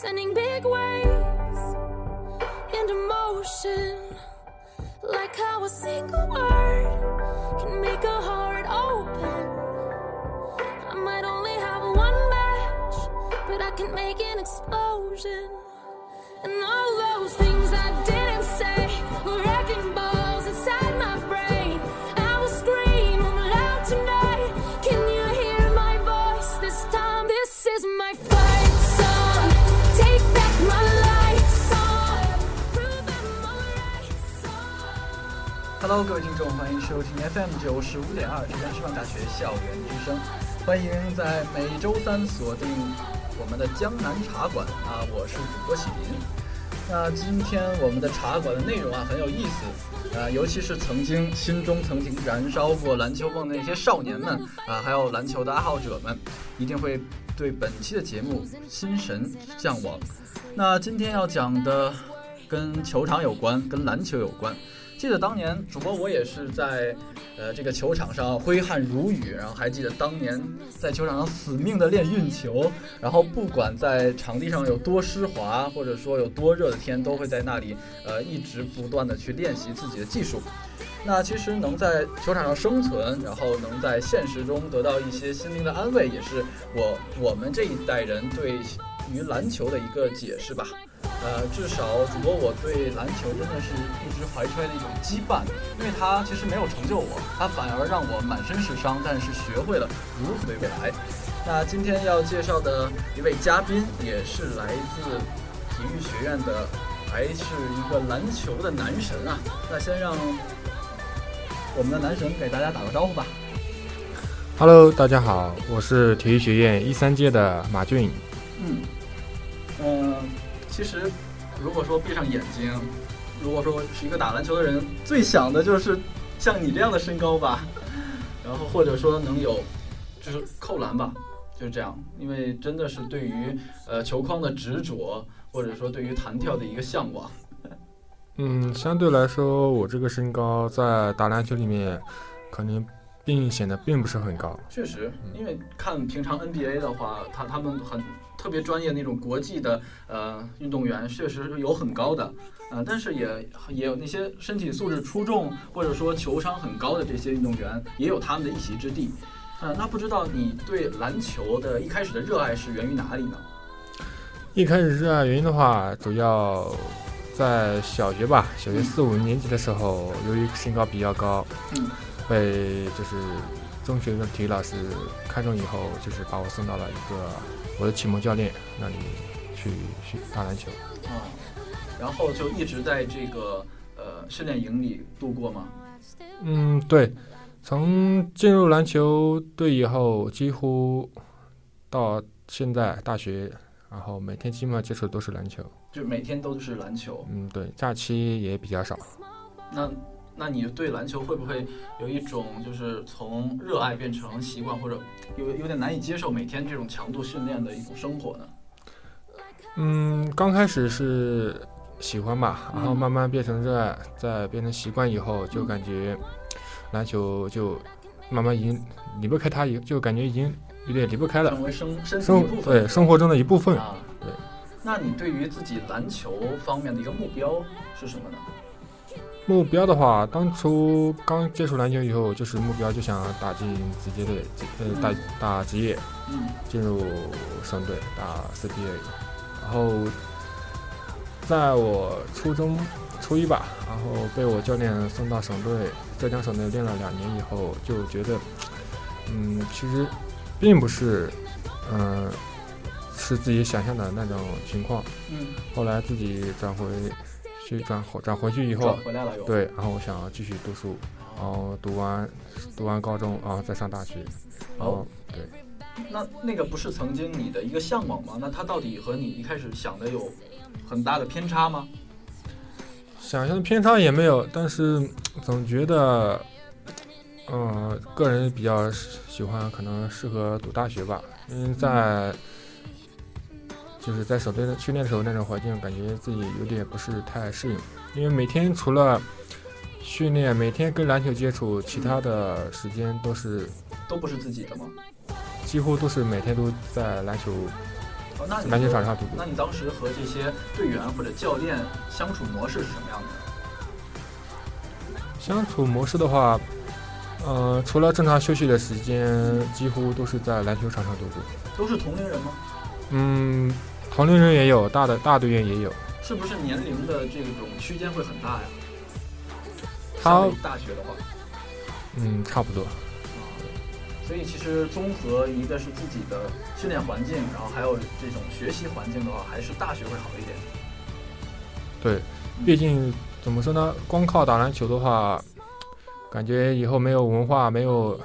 sending big waves into motion. Like how a single word can make a heart open. I might only have one match, but I can make an explosion. And all those things Hello，各位听众，欢迎收听 FM 九十五点二浙江师范大学校园之声，欢迎在每周三锁定我们的江南茶馆啊，我是主播喜林。那今天我们的茶馆的内容啊很有意思，啊，尤其是曾经心中曾经燃烧过篮球梦的那些少年们啊，还有篮球的爱好者们，一定会对本期的节目心神向往。那今天要讲的跟球场有关，跟篮球有关。记得当年主播我也是在，呃，这个球场上挥汗如雨，然后还记得当年在球场上死命的练运球，然后不管在场地上有多湿滑，或者说有多热的天，都会在那里呃一直不断的去练习自己的技术。那其实能在球场上生存，然后能在现实中得到一些心灵的安慰，也是我我们这一代人对于篮球的一个解释吧。呃，至少主播我对篮球真的是一直怀揣的一种羁绊，因为它其实没有成就我，它反而让我满身是伤，但是学会了如何对未来。那今天要介绍的一位嘉宾也是来自体育学院的，还是一个篮球的男神啊。那先让我们的男神给大家打个招呼吧。Hello，大家好，我是体育学院一三届的马俊。嗯，呃，其实如果说闭上眼睛，如果说是一个打篮球的人，最想的就是像你这样的身高吧，然后或者说能有就是扣篮吧，就是这样。因为真的是对于呃球框的执着，或者说对于弹跳的一个向往。嗯，相对来说，我这个身高在打篮球里面，可能并显得并不是很高。确实，因为看平常 NBA 的话，他他们很特别专业那种国际的呃运动员，确实有很高的，呃，但是也也有那些身体素质出众或者说球商很高的这些运动员，也有他们的一席之地。呃，那不知道你对篮球的一开始的热爱是源于哪里呢？一开始热爱原因的话，主要在小学吧，小学四五年级的时候，由于身高比较高，嗯，被就是中学的体育老师看中以后，就是把我送到了一个我的启蒙教练那里去去打篮球。啊、然后就一直在这个呃训练营里度过吗？嗯，对，从进入篮球队以后，几乎到现在大学，然后每天基本上接触的都是篮球。就每天都是篮球。嗯，对，假期也比较少。那那你对篮球会不会有一种就是从热爱变成习惯，或者有有点难以接受每天这种强度训练的一种生活呢？嗯，刚开始是喜欢吧，然后嗯慢慢变成热爱，再变成习惯以后，就感觉篮球就慢慢已经离不开它，以就感觉已经有点离不开了，成为生生一部分。对生活中的一部分。啊，对。那你对于自己篮球方面的一个目标是什么呢？目标的话，当初刚接触篮球以后，就是目标就想打进职业队，呃，打打职业，嗯进入省队打 CBA。然后，在我初中初一吧，然后被我教练送到省队，浙江省队练了两年以后，就觉得，嗯，其实并不是，嗯、是自己想象的那种情况。嗯，后来自己转回去转回转回去以后转，回来了又。对，然后我想要继续读书，然后读完读完高中，然后再上大学。然哦后，对，那那个不是曾经你的一个向往吗？那它到底和你一开始想的有很大的偏差吗？想象的偏差也没有，但是总觉得，嗯、个人比较喜欢，可能适合读大学吧，因为在。就是在省队的训练的时候，那种环境感觉自己有点不是太适应，因为每天除了训练，每天跟篮球接触，其他的时间都是都不是自己的吗？几乎都是每天都在篮球哦，那篮球场上度过那。你当时和这些队员或者教练相处模式是什么样的？相处模式的话，呃，除了正常休息的时间，几乎都是在篮球场上度过。都是同龄人吗？嗯，同龄人也有，大的大队员也有。是不是年龄的这种区间会很大呀？他大学的话，嗯，差不多。啊，所以其实综合一个是自己的训练环境，然后还有这种学习环境的话，还是大学会好一点。对，毕竟怎么说呢，光靠打篮球的话，感觉以后没有文化，没有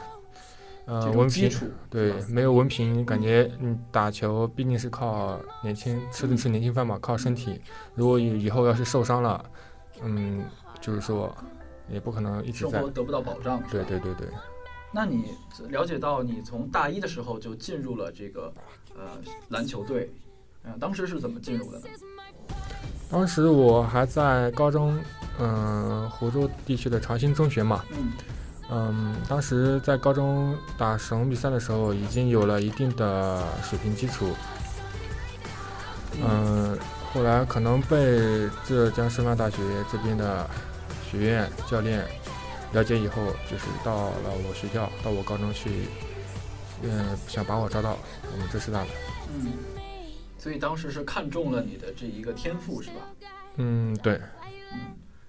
呃文凭，对，没有文凭，感觉嗯打球毕竟是靠年轻吃的是年轻饭嘛，靠身体。如果以以后要是受伤了，嗯，就是说也不可能一直在生活。得不到保障。对对对对，那你了解到你从大一的时候就进入了这个呃篮球队，嗯、当时是怎么进入的呢？当时我还在高中，嗯、湖州地区的长兴中学嘛，嗯嗯，当时在高中打省比赛的时候，已经有了一定的水平基础。嗯，后来可能被浙江师范大学这边的学院教练了解以后，就是到了我学校，到我高中去，嗯，想把我招到我们浙师大的。嗯，所以当时是看中了你的这一个天赋是吧？嗯，对，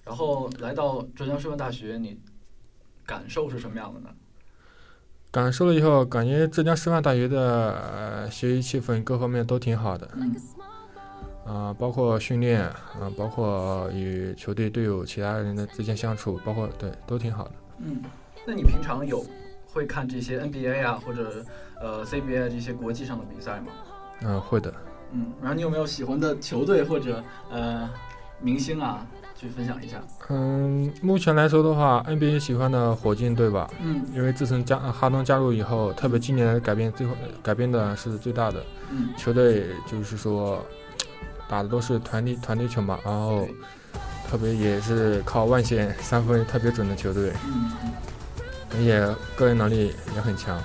然后来到浙江师范大学，你感受是什么样的呢？感受了以后，感觉浙江师范大学的、呃、学习气氛各方面都挺好的。嗯啊、包括训练，啊、包括与球队队友、其他人的之间相处，包括对，都挺好的。嗯，那你平常有会看这些 NBA 啊或者呃 CBA 这些国际上的比赛吗？嗯、会的。嗯，然后你有没有喜欢的球队或者呃明星啊，去分享一下？嗯，目前来说的话，NBA 喜欢的火箭队吧，嗯因为自从加哈登加入以后，特别今年改变最后改变的是最大的。嗯，球队就是说打的都是团队团队球嘛，然后特别也是靠外线三分特别准的球队，嗯嗯，也个人能力也很强。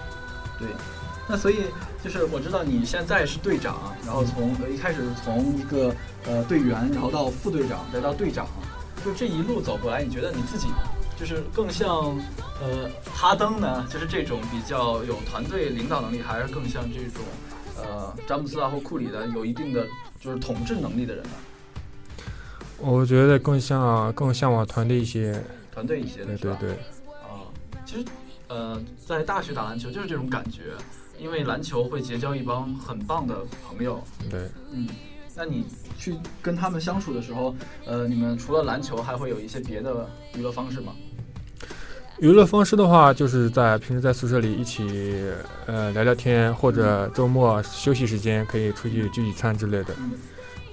对。那所以就是我知道你现在是队长，然后从呃一开始从一个呃队员，然后到副队长，再到队长，就这一路走过来，你觉得你自己就是更像呃哈登呢，就是这种比较有团队领导能力，还是更像这种呃詹姆斯啊或库里的有一定的就是统治能力的人呢？我觉得更像更向往团队一些。团队一些？对对对。啊，其实，呃，在大学打篮球就是这种感觉，因为篮球会结交一帮很棒的朋友。对，嗯，那你去跟他们相处的时候，呃，你们除了篮球，还会有一些别的娱乐方式吗？娱乐方式的话，就是在平时在宿舍里一起呃聊聊天，或者周末休息时间可以出去聚聚餐之类的。嗯，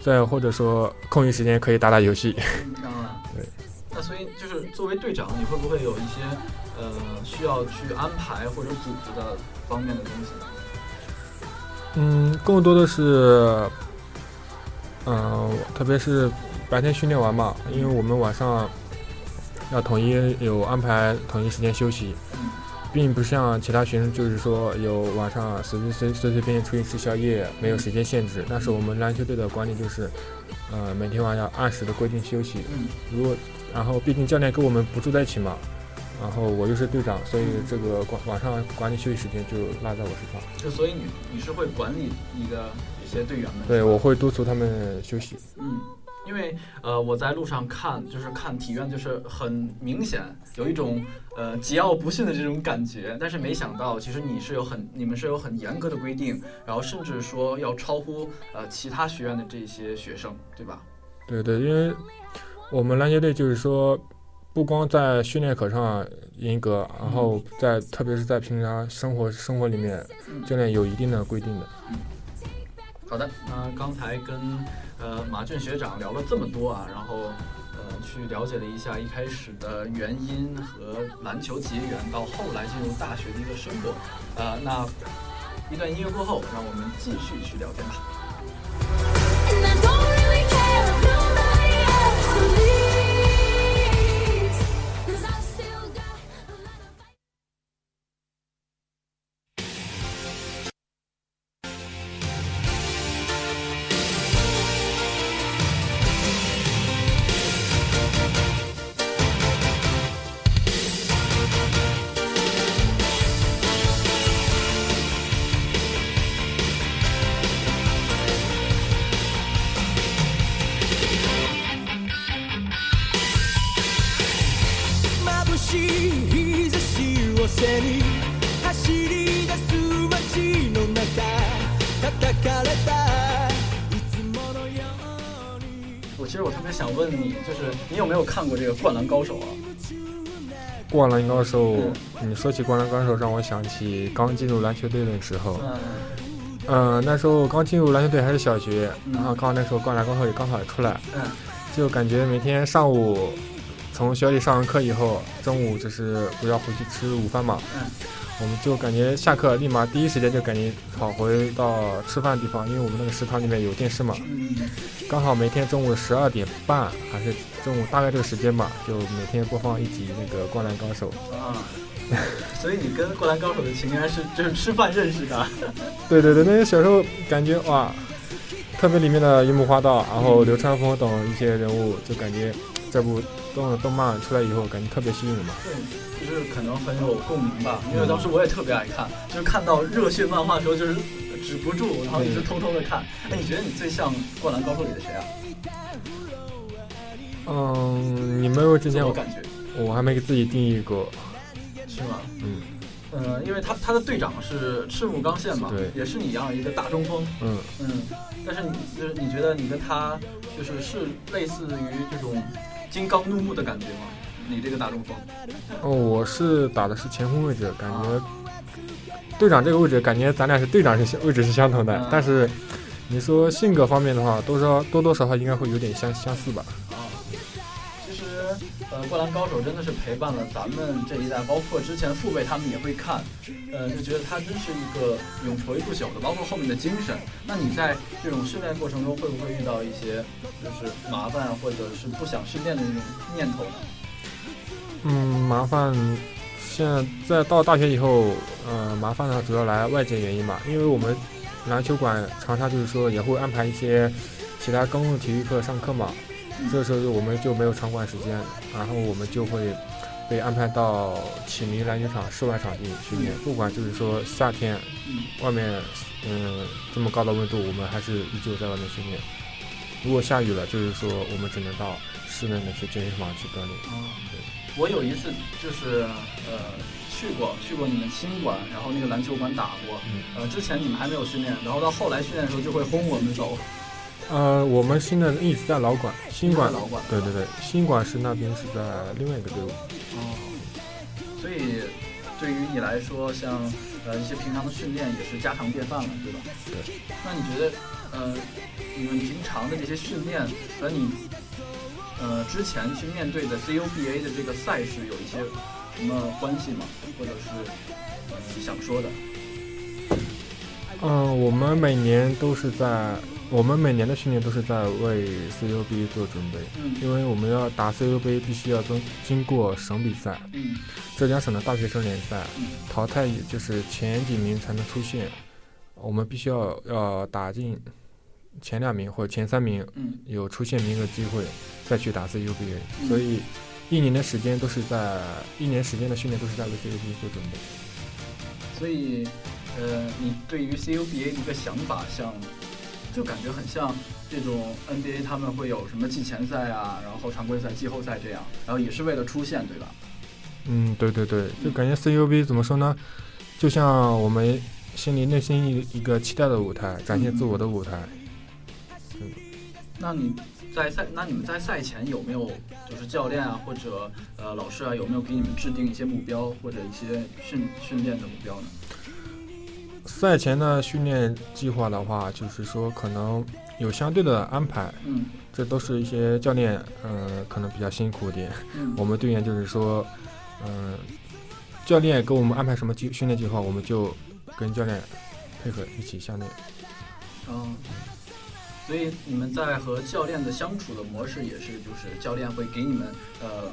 再或者说空余时间可以打打游戏。啊，对。那所以就是作为队长，你会不会有一些呃需要去安排或者组织的方面的东西呢？嗯，更多的是，嗯、特别是白天训练完嘛，因为我们晚上要统一有安排统一时间休息，嗯并不像其他学生就是说有晚上随随随随随便便出去吃宵夜，没有时间限制。但是我们篮球队的管理就是，呃，每天晚上要按时的规定休息。嗯如果然后毕竟教练跟我们不住在一起嘛，然后我又是队长，所以这个管晚上管理休息时间就落在我身上。就所以你你是会管理你的一些队员们？对，我会督促他们休息。嗯，因为呃我在路上看，就是看体院，就是很明显有一种呃桀骜不驯的这种感觉。但是没想到，其实你是有很你们是有很严格的规定，然后甚至说要超乎呃其他学院的这些学生，对吧？对对，因为我们篮球队就是说，不光在训练课上严格，然后在特别是在平常生活生活里面，教练有一定的规定的。好的，那刚才跟呃马俊学长聊了这么多啊，然后呃去了解了一下一开始的原因和篮球结缘，到后来进入大学的一个生活。呃，那一段音乐过后，让我们继续去聊天吧。しい日差しを背に走り出す街の中叩かれたいつものように我其实我特别想问你，就是你有没有看过这个《灌篮高手》啊？灌篮高手，你说起灌篮高手，让我想起刚进入篮球队的时候。嗯嗯，那时候刚进入篮球队还是小学，嗯然后刚好那时候灌篮高手也刚好出来，嗯就感觉每天上午 从学校里上完课以后，中午就是不要回去吃午饭嘛，嗯我们就感觉下课立马第一时间就赶紧跑回到吃饭的地方，因为我们那个食堂里面有电视嘛，嗯刚好每天中午十二点半还是中午大概这个时间吧，就每天播放一集那个《灌篮高手》。啊，所以你跟《灌篮高手》的情缘是就是吃饭认识的。对对对，那些小时候感觉哇，特别里面的樱木花道，然后流川枫等一些人物，就感觉这部动动漫出来以后，感觉特别吸引人嘛。对，就是可能很有共鸣吧，因为当时我也特别爱看，就是看到热血漫画的时候，就是止不住，然后一直偷偷的看。哎，你觉得你最像《灌篮高手》里的谁啊？嗯，你没有之前我感觉我还没给自己定义过，是吗？嗯呃，因为他他的队长是赤木刚宪嘛，对也是你一样一个大中锋，嗯，嗯，但是你就是你觉得你跟他就是是类似于这种金刚怒目的感觉吗？你这个打中锋，哦，我是打的是前锋位置，感觉队长这个位置，感觉咱俩是队长是相位置是相同的，嗯但是你说性格方面的话，多少多多少少应该会有点相相似吧。呃，《灌篮高手》真的是陪伴了咱们这一代，包括之前父辈他们也会看，呃，就觉得它真是一个永垂不朽的，包括后面的精神。那你在这种训练过程中，会不会遇到一些就是麻烦或者是不想训练的那种念头呢？嗯，麻烦。现在到大学以后，呃，麻烦呢主要来外界原因吧，因为我们篮球馆长沙就是说也会安排一些其他公共体育课上课嘛，这时候就我们就没有场馆时间，然后我们就会被安排到启明篮球场室外场地训练，不管就是说夏天嗯外面嗯这么高的温度，我们还是依旧在外面训练。如果下雨了，就是说我们只能到室内的去健身房去锻炼。啊，我有一次就是呃去过去过你们新馆，然后那个篮球馆打过，嗯呃之前你们还没有训练，然后到后来训练的时候就会轰我们走，呃，我们新的一直在老馆，新馆老馆。对对对，新馆是那边是在另外一个队伍。哦，所以对于你来说，像呃一些平常的训练也是家常便饭了，对吧？对。那你觉得呃你们平常的这些训练和你呃之前去面对的 CUBA 的这个赛事有一些什么关系吗？或者是呃想说的？嗯、我们每年都是在，我们每年的训练都是在为 CUB 做准备，嗯。因为我们要打 CUB 必须要经经过省比赛，嗯。浙江省的大学生联赛，嗯。淘汰也就是前几名才能出线，我们必须要要打进前两名或者前三名嗯。有出现名额机会，再去打 CUBA，、嗯。所以一年的时间都是在一年时间的训练都是在为 CUBA 做准备。所以，呃，你对于 CUBA 的一个想法像，就感觉很像这种 NBA 他们会有什么季前赛啊，然后常规赛、季后赛这样，然后也是为了出线，对吧？嗯，对对对，就感觉 CUB 怎么说呢？就像我们心里内心一一个期待的舞台，展现自我的舞台。嗯那你在赛，那你们在赛前有没有就是教练啊或者呃老师啊有没有给你们制定一些目标或者一些训训练的目标呢？赛前的训练计划的话，就是说可能有相对的安排，嗯这都是一些教练，嗯、可能比较辛苦点。嗯我们队员就是说，嗯、教练给我们安排什么计训练计划，我们就跟教练配合一起下练。嗯，所以你们在和教练的相处的模式也是，就是教练会给你们呃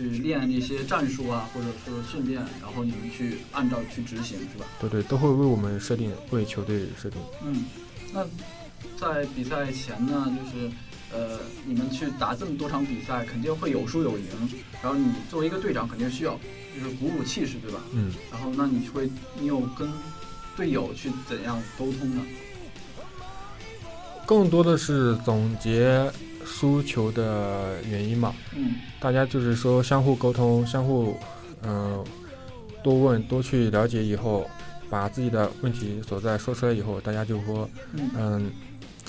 去练一些战术啊，或者说训练，然后你们去按照去执行，是吧？对对，都会为我们设定，为球队设定。嗯，那在比赛前呢，就是呃你们去打这么多场比赛，肯定会有输有赢，然后你作为一个队长，肯定需要就是鼓舞气势，对吧？嗯，然后那你会，你有跟队友去怎样沟通呢？更多的是总结输球的原因嘛。嗯大家就是说相互沟通，相互嗯、多问多去了解以后，把自己的问题所在说出来以后，大家就说嗯嗯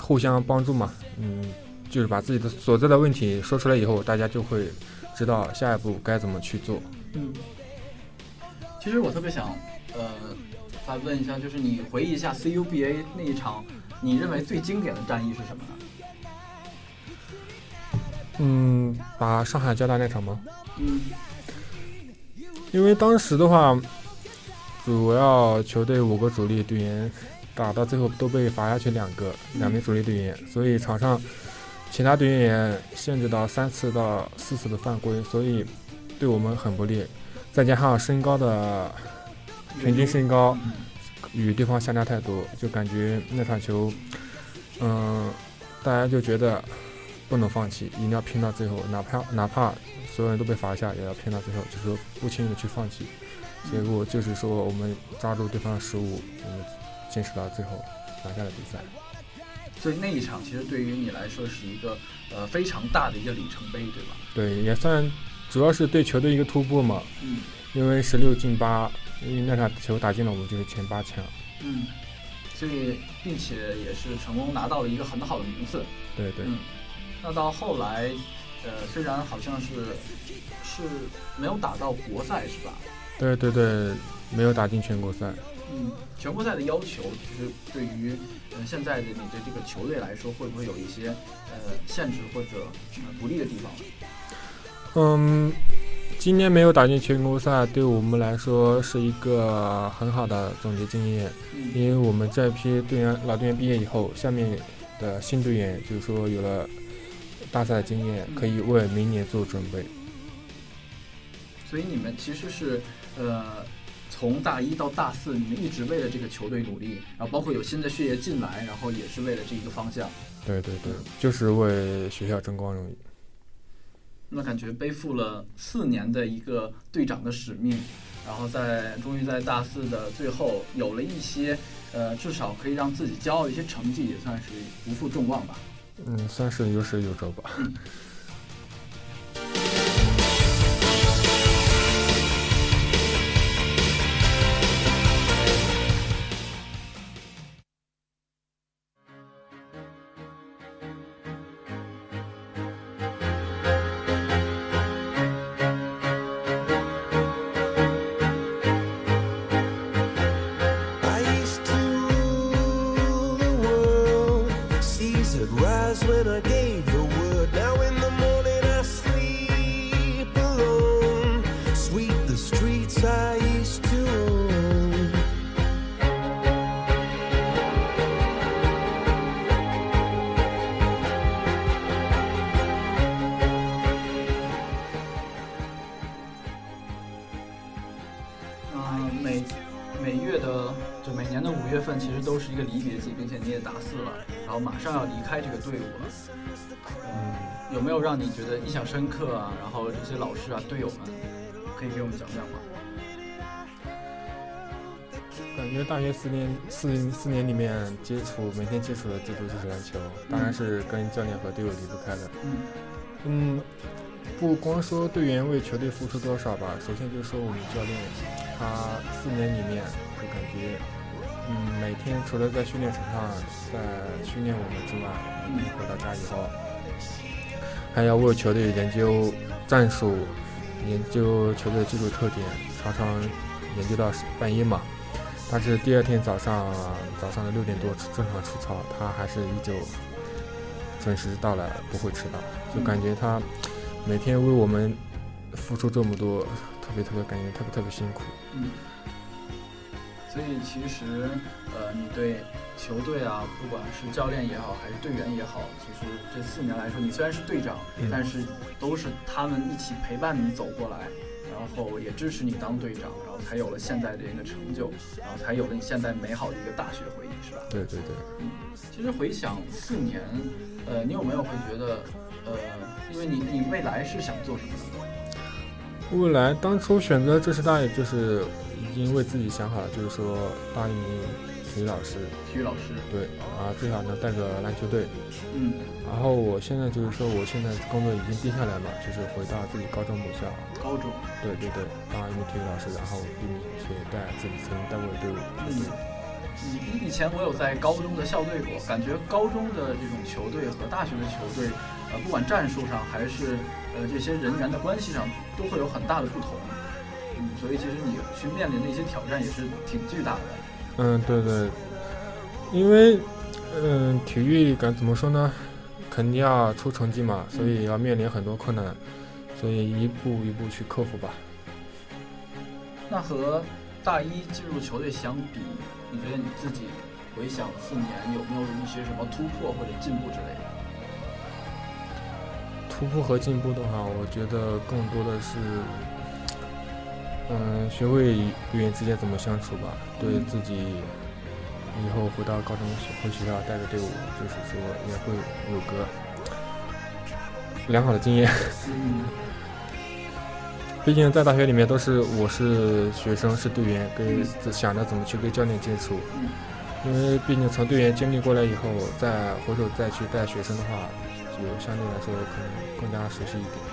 互相帮助嘛，嗯就是把自己的所在的问题说出来以后，大家就会知道下一步该怎么去做。嗯。其实我特别想呃再问一下，就是你回忆一下 CUBA 那一场，你认为最经典的战役是什么呢？嗯，打上海交大那场吗？嗯因为当时的话，主要球队五个主力队员打到最后都被罚下去两个，两名主力队员，所以场上其他队员也限制到三次到四次的犯规，所以对我们很不利。再加上身高的平均身高嗯与对方相差太多，就感觉那场球，嗯，大家就觉得不能放弃，一定要拼到最后，哪怕哪怕所有人都被罚下，也要拼到最后，就是说不轻易的去放弃。结果就是说我们抓住对方的失误，我们坚持到最后拿下了比赛。所以那一场其实对于你来说是一个呃非常大的一个里程碑，对吧？对，也算主要是对球队一个突破嘛，嗯因为十六进八，因为那场球打进了，我们就是前八强。嗯，所以并且也是成功拿到了一个很好的名次。对对，嗯，那到后来，呃，虽然好像是是没有打到国赛是吧？对对对，没有打进全国赛。嗯，全国赛的要求其实对于呃现在的你的这个球队来说，会不会有一些呃限制或者呃不利的地方？嗯，今年没有打进全国赛，对我们来说是一个很好的总结经验，嗯因为我们这批队员老队员毕业以后，下面的新队员就是说有了大赛经验，可以为明年做准备。所以你们其实是呃从大一到大四，你们一直为了这个球队努力，然后包括有新的血液进来，然后也是为了这一个方向。对对对，就是为学校争光荣誉。那感觉背负了四年的一个队长的使命，然后在终于在大四的最后有了一些，呃，至少可以让自己骄傲的一些成绩，也算是不负众望吧。嗯，算是有始有终吧。马上要离开这个队伍了。嗯，有没有让你觉得印象深刻啊？然后这些老师啊、队友们，可以给我们讲讲吗？感觉大学四年四四年里面接触每天接触的最多就是篮球，当然是跟教练和队友离不开的。嗯嗯，不光说队员为球队付出多少吧，首先就是说我们教练，他四年里面就感觉，嗯，每天除了在训练场上在训练我们之外，每天回到家以后，还要为球队研究战术，研究球队的技术特点，常常研究到半夜嘛。但是第二天早上早上的六点多正常出操，他还是依旧准时到来，不会迟到。就感觉他每天为我们付出这么多，特别特别感觉特别特别辛苦。嗯。所以其实，呃，你对球队啊，不管是教练也好，还是队员也好，其实这四年来说，你虽然是队长，嗯但是都是他们一起陪伴你走过来，然后也支持你当队长，然后才有了现在的一个成就，然后才有了你现在美好的一个大学回忆，是吧？对对对，嗯其实回想四年，呃，你有没有会觉得，呃，因为你你未来是想做什么的？未来当初选择浙师大，也就是已经为自己想好了，就是说当一名体育老师，体育老师，对啊，最好能带个篮球队。嗯，然后我现在就是说，我现在工作已经定下来了，就是回到自己高中母校，高中，对对对，当一名体育老师，然后并且带自己曾经带过的队伍。嗯，以以前我有在高中的校队过，感觉高中的这种球队和大学的球队，呃，不管战术上还是呃这些人员的关系上，都会有很大的不同。嗯，所以其实你去面临的一些挑战也是挺巨大的。嗯，对对，因为嗯，体育感怎么说呢？肯定要出成绩嘛，所以要面临很多困难，所以一步一步去克服吧。那和大一进入球队相比，你觉得你自己回想四年有没有一些什么突破或者进步之类的？突破和进步的话，我觉得更多的是，嗯，学会与人之间怎么相处吧，对自己以后回到高中回学校带着队伍，就是说也会有个良好的经验。嗯 毕竟在大学里面都是我是学生是队员，跟想着怎么去跟教练接触，嗯因为毕竟从队员经历过来以后，再回首再去带学生的话，就相对来说可能更加熟悉一点。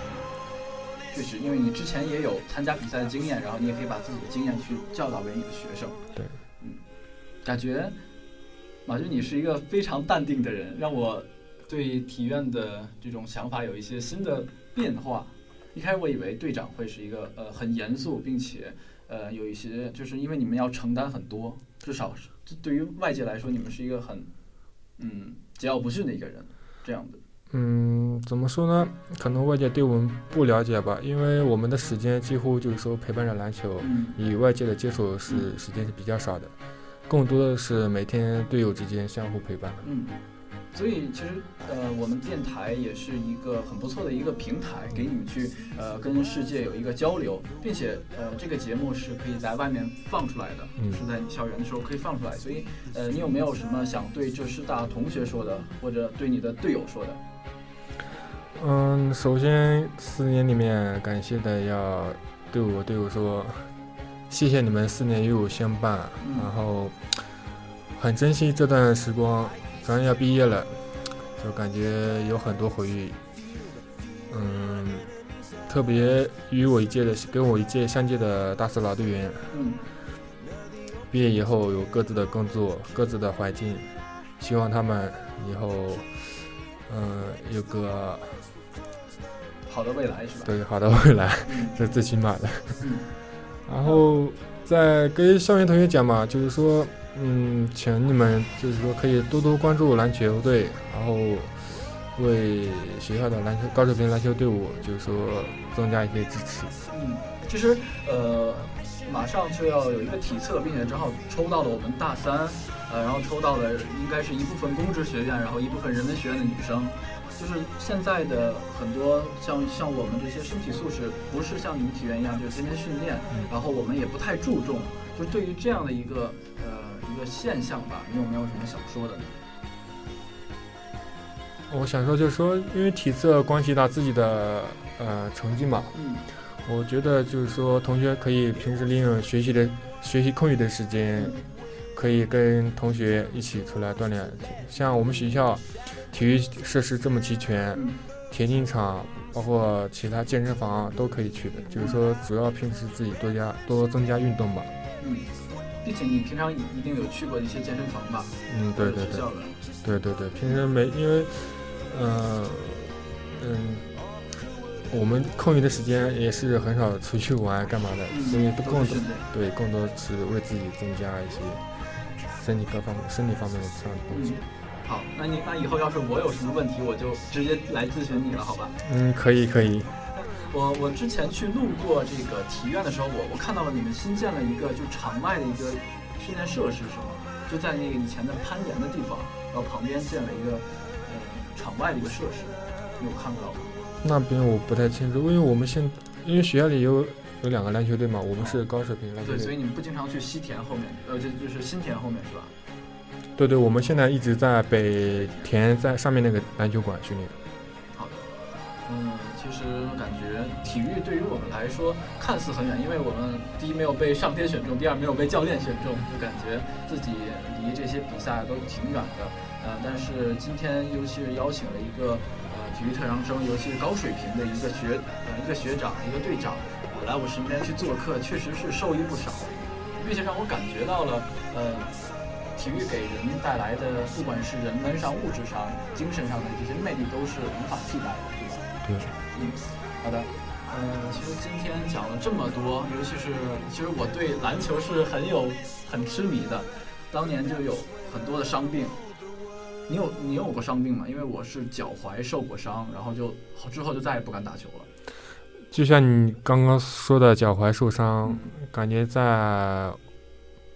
确实，因为你之前也有参加比赛的经验，然后你也可以把自己的经验去教导给你的学生。对，嗯，感觉马军你是一个非常淡定的人，让我对体院的这种想法有一些新的变化。一开始我以为队长会是一个呃很严肃，并且呃有一些就是因为你们要承担很多，至少是对于外界来说，你们是一个很嗯桀骜不驯的一个人，这样的。嗯，怎么说呢？可能外界对我们不了解吧，因为我们的时间几乎就是说陪伴着篮球，嗯与外界的接触是时间是比较少的，更多的是每天队友之间相互陪伴。嗯，所以其实呃，我们电台也是一个很不错的一个平台，给你们去呃跟世界有一个交流，并且呃这个节目是可以在外面放出来的，嗯是在你校园的时候可以放出来。所以呃，你有没有什么想对浙师大同学说的，或者对你的队友说的？嗯，首先四年里面感谢的要对我队友说，谢谢你们四年与我相伴，然后很珍惜这段时光，反正要毕业了，就感觉有很多回忆。嗯，特别与我一届的跟我一届相届的大四老队员，毕业以后有各自的工作、各自的环境，希望他们以后嗯有个好的未来是吧？对好的未来，嗯这是最起码的。嗯然后再跟校园同学讲嘛，就是说，嗯，请你们就是说可以多多关注篮球队，然后为学校的篮球高水平篮球队伍，就是说增加一些支持。嗯，其实呃，马上就要有一个体测，并且正好抽到了我们大三，呃，然后抽到了应该是一部分公职学院，然后一部分人文学院的女生。就是现在的很多像像我们这些身体素质，不是像你们体院一样，就是天天训练，嗯然后我们也不太注重。就是对于这样的一个呃一个现象吧，你有没有什么想说的呢？我想说就是说，因为体测关系到自己的呃成绩嘛，嗯我觉得就是说，同学可以平时利用学习的学习空余的时间，可以跟同学一起出来锻炼。像我们学校体育设施这么齐全，嗯田径场包括其他健身房都可以去的。就是说，主要平时自己多加多增加运动吧。嗯，并且你平常一定有去过一些健身房吧？嗯，对对对。对对对，平时没因为，呃，嗯，我们空余的时间也是很少出去玩干嘛的，所以更多。对更多是为自己增加一些身体各方面、身体方面的这样的东西嗯。，好，那你那以后要是我有什么问题，我就直接来咨询你了，好吧？嗯，可以可以。我我之前去路过这个体院的时候，我我看到了你们新建了一个就场外的一个训练设施，是吗？就在那个以前的攀岩的地方，然后旁边建了一个呃场外的一个设施，你有看到吗？那边我不太清楚，因为我们现因为学校里有有两个篮球队嘛，我们是高水平篮球对，所以。你们不经常去西田后面，呃，就就是新田后面是吧？对对，我们现在一直在北田在上面那个篮球馆训练。好的，嗯，其实感觉体育对于我们来说看似很远，因为我们第一没有被上天选中，第二没有被教练选中，就感觉自己离这些比赛都挺远的。呃，但是今天尤其是邀请了一个呃体育特长生，尤其是高水平的一个学呃一个学长一个队长，呃来我身边去做客，确实是受益不少，并且让我感觉到了呃。体育给人带来的，不管是人文上、物质上、精神上的这些魅力，都是无法替代的，对吧？对，嗯，好的。呃，其实今天讲了这么多，尤其是其实我对篮球是很有很痴迷的，当年就有很多的伤病。你有你有过伤病吗？因为我是脚踝受过伤，然后就之后就再也不敢打球了。就像你刚刚说的脚踝受伤，嗯感觉在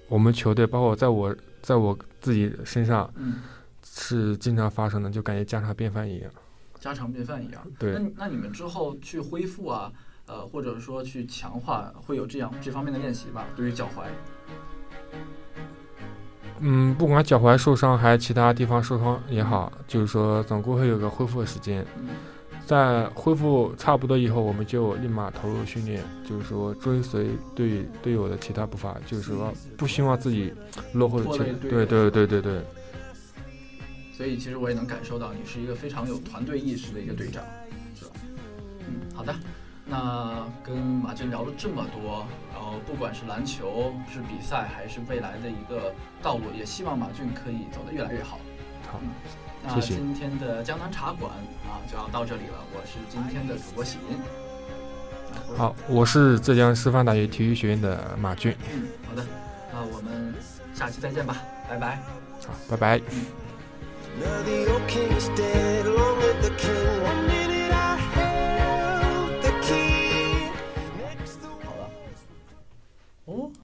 我们球队，包括在我在我自己身上嗯，是经常发生的，就感觉家常便饭一样。家常便饭一样。对那你那你们之后去恢复啊，呃，或者说去强化，会有这样这方面的练习吧？对于脚踝，嗯，不管脚踝受伤还是其他地方受伤也好，就是说总归会有个恢复的时间。嗯在恢复差不多以后，我们就立马投入训练，就是说追随队队友的其他步伐，就是说不希望自己落后的球。队对对对对对，所以其实我也能感受到你是一个非常有团队意识的一个队长，是吧？嗯，好的。那跟马俊聊了这么多，然后不管是篮球、是比赛，还是未来的一个道路，也希望马俊可以走得越来越好。好嗯，那谢谢今天的江南茶馆啊就要到这里了，我是今天的主播喜音。好，我是浙江师范大学体育学院的马俊，嗯，好的，那我们下期再见吧，拜拜。好，拜拜。